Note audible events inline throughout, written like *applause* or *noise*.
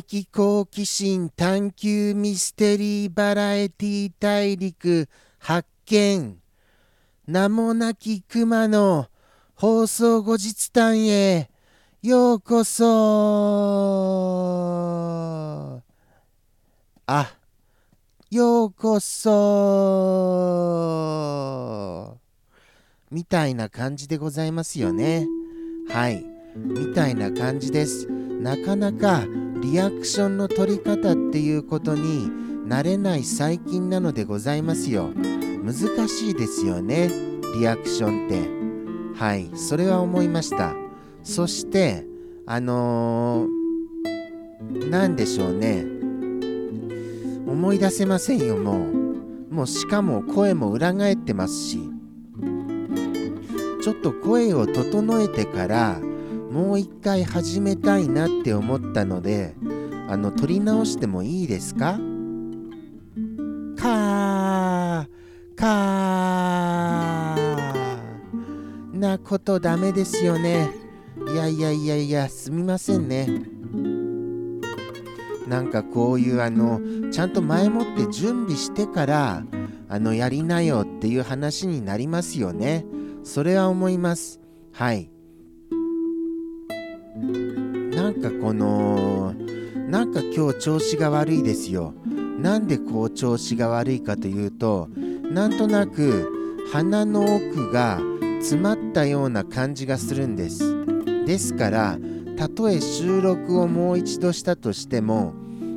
的好奇心探求ミステリーバラエティ大陸発見。名もなき熊の放送後日談へようこそ。あようこそ。みたいな感じでございますよね。はい。みたいな感じです。なかなかリアクションの取り方っていうことに慣れない最近なのでございますよ。難しいですよねリアクションって。はいそれは思いました。そしてあのー、何でしょうね。思い出せませんよもう。もうしかも声も裏返ってますし。ちょっと声を整えてからもう一回始めたいなって思ったのであの撮り直してもいいですか？かーかー。なことダメですよね。いやいやいやいやすみませんね。なんかこういうあのちゃんと前もって準備してからあのやりなよっていう話になりますよね。それは思います。はい。なんかこのなんか今日調子が悪いですよ。なんでこう調子が悪いかというとなんとなく鼻の奥が詰まったような感じがするんです。ですからたとえ収録をもう一度したとしても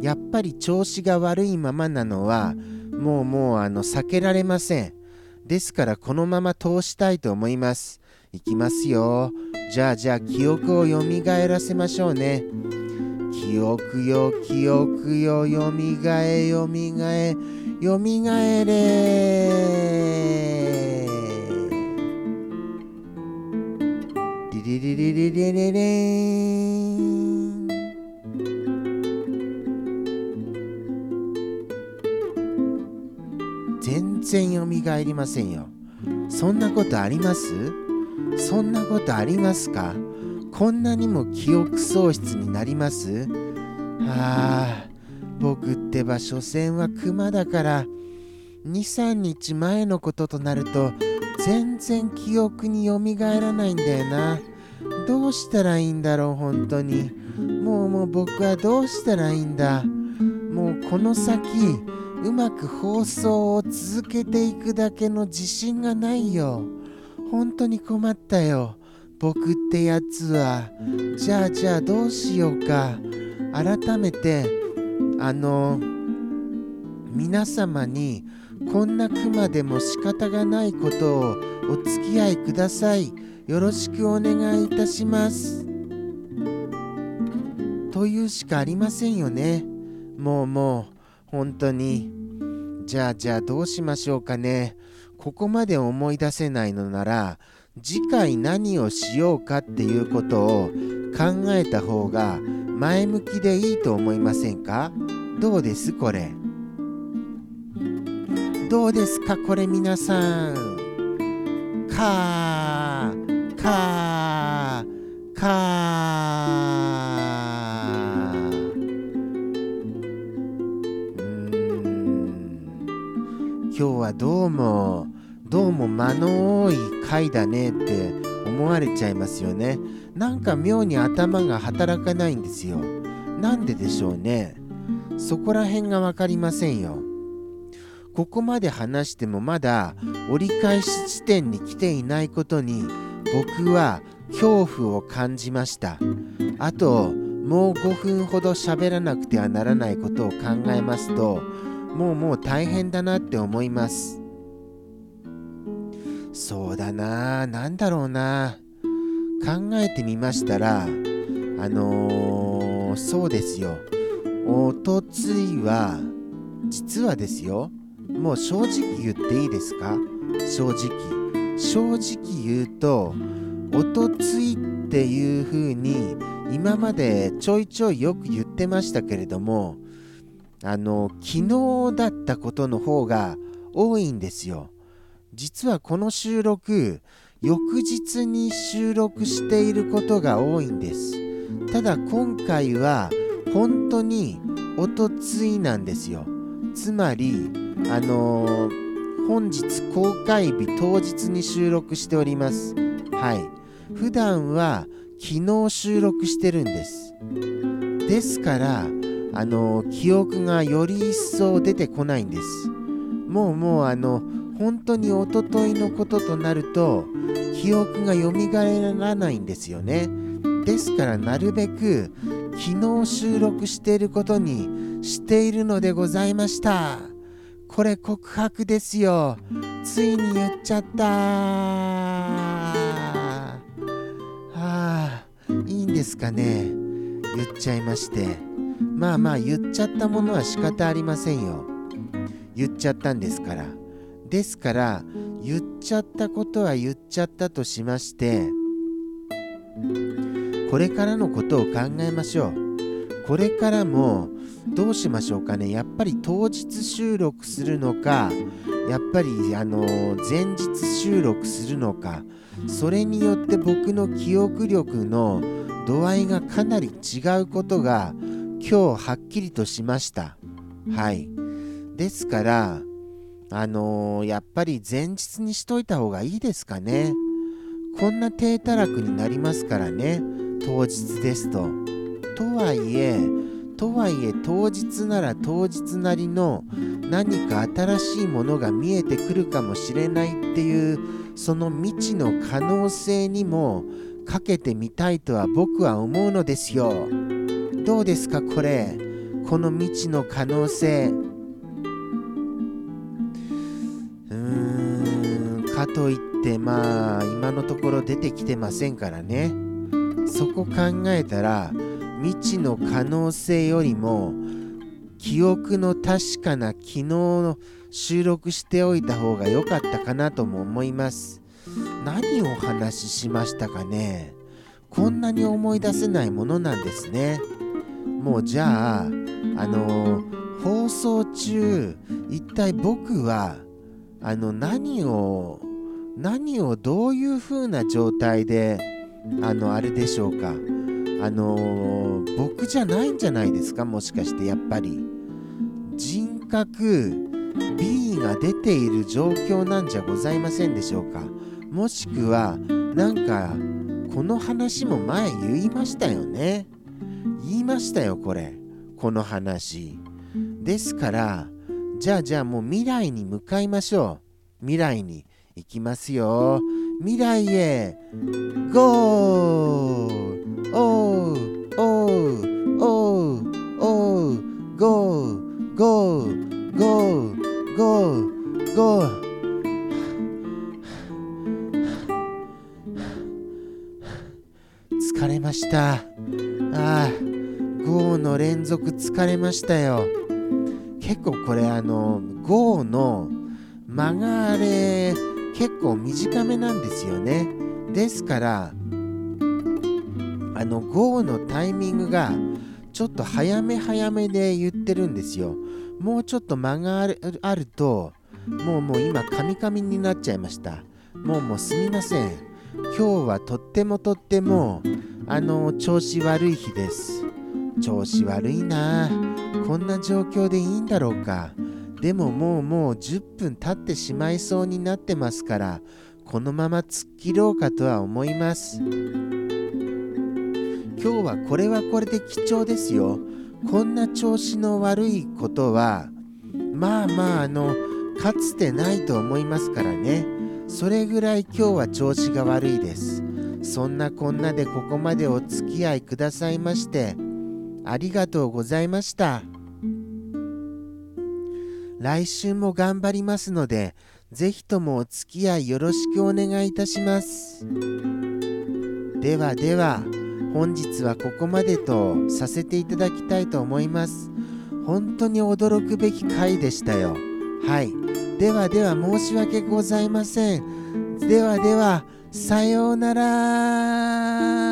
やっぱり調子が悪いままなのはもうもうあの避けられません。ですからこのまま通したいと思います。いきますよ。じゃあじゃあ記憶をよみがえらせましょうね。記憶よ記憶よよみがえよみがえよみがえれリリリリリリリリン全然よみがえりませんよそんなことありますそんなことありますか？こんなにも記憶喪失になります？はあ僕ってば所詮はクマだから23日前のこととなると全然記憶によみがえらないんだよな。どうしたらいいんだろう本当に。もうもう僕はどうしたらいいんだ。もうこの先うまく放送を続けていくだけの自信がないよ。本当に困ったよ。僕ってやつは。じゃあじゃあどうしようか。改めてあの皆様にこんなクマでも仕方がないことをお付き合いください。よろしくお願いいたします。というしかありませんよね。もうもう本当に。じゃあじゃあどうしましょうかね。ここまで思い出せないのなら次回何をしようかっていうことを考えた方が前向きでいいと思いませんか？どうですこれ？どうですかこれ皆さん？かーかーかー。今日はどうもどうも間の多い回だねって思われちゃいますよね。なんか妙に頭が働かないんですよ。なんででしょうね。そこら辺が分かりませんよ。ここまで話してもまだ折り返し地点に来ていないことに僕は恐怖を感じました。あともう5分ほど喋らなくてはならないことを考えますともうもう大変だなって思います。そうだな。何だろうな。考えてみましたらあのー、そうですよ。おとついは実はですよ。もう正直言っていいですか？正直。正直言うとおとついっていう風に今までちょいちょいよく言ってましたけれどもあの昨日だったことの方が多いんですよ。実はこの収録翌日に収録していることが多いんです。ただ今回は本当におとついなんですよ。つまりあのー、本日公開日当日に収録しております。はい。普段は昨日収録してるんです。ですからあのー、記憶がより一層出てこないんです。もうもうあの本当におとといのこととなると記憶がよみがえらないんですよね。ですからなるべく昨日収録していることにしているのでございました。これ告白ですよ。ついに言っちゃった。はあいいんですかね。言っちゃいまして。まあまあ言っちゃったものは仕方ありませんよ。言っちゃったんですから。ですから言っちゃったことは言っちゃったとしましてこれからのことを考えましょう。これからもどうしましょうかね。やっぱり当日収録するのかやっぱりあの前日収録するのかそれによって僕の記憶力の度合いがかなり違うことが今日はっきりとしました。はい。ですからあのー、やっぱり前日にしといた方がいいですかね。こんな低たらくになりますからね。当日ですと。とはいえとはいえ当日なら当日なりの何か新しいものが見えてくるかもしれないっていうその未知の可能性にもかけてみたいとは僕は思うのですよ。どうですかこれ。この未知の可能性。といってまあ今のところ出てきてませんからね。そこ考えたら未知の可能性よりも記憶の確かな昨日の収録しておいた方が良かったかなとも思います。何をお話ししましたかね。こんなに思い出せないものなんですね。もうじゃああの放送中一体僕はあの何を何をどういう風な状態であのあれでしょうか。あのー、僕じゃないんじゃないですか？もしかしてやっぱり。人格 B が出ている状況なんじゃございませんでしょうか？もしくはなんかこの話も前言いましたよね。言いましたよこれ。この話。ですからじゃあじゃあもう未来に向かいましょう。未来に。いきますよ未来へ GO! おうおうおうおう GO! GO! GO! GO! GO! *sighs* 疲れましたああ GO の連続疲れましたよ結構これあの GO の間がれ結構短めなんですよね。ですからあの GO のタイミングがちょっと早め早めで言ってるんですよ。もうちょっと間があるあるともうもう今カミカミになっちゃいました。もうもうすみません。今日はとってもとってもあの調子悪い日です。調子悪いな。こんな状況でいいんだろうか。でももうもう10分経ってしまいそうになってますからこのまま突っ切ろうかとは思います。今日はこれはこれで貴重ですよ。こんな調子の悪いことはまあまああのかつてないと思いますからね。それぐらい今日は調子が悪いです。そんなこんなでここまでお付き合いくださいましてありがとうございました。来週も頑張りますので、ぜひともお付き合いよろしくお願いいたします。ではでは、本日はここまでとさせていただきたいと思います。本当に驚くべき回でしたよ。はい。ではでは申し訳ございません。ではでは、さようなら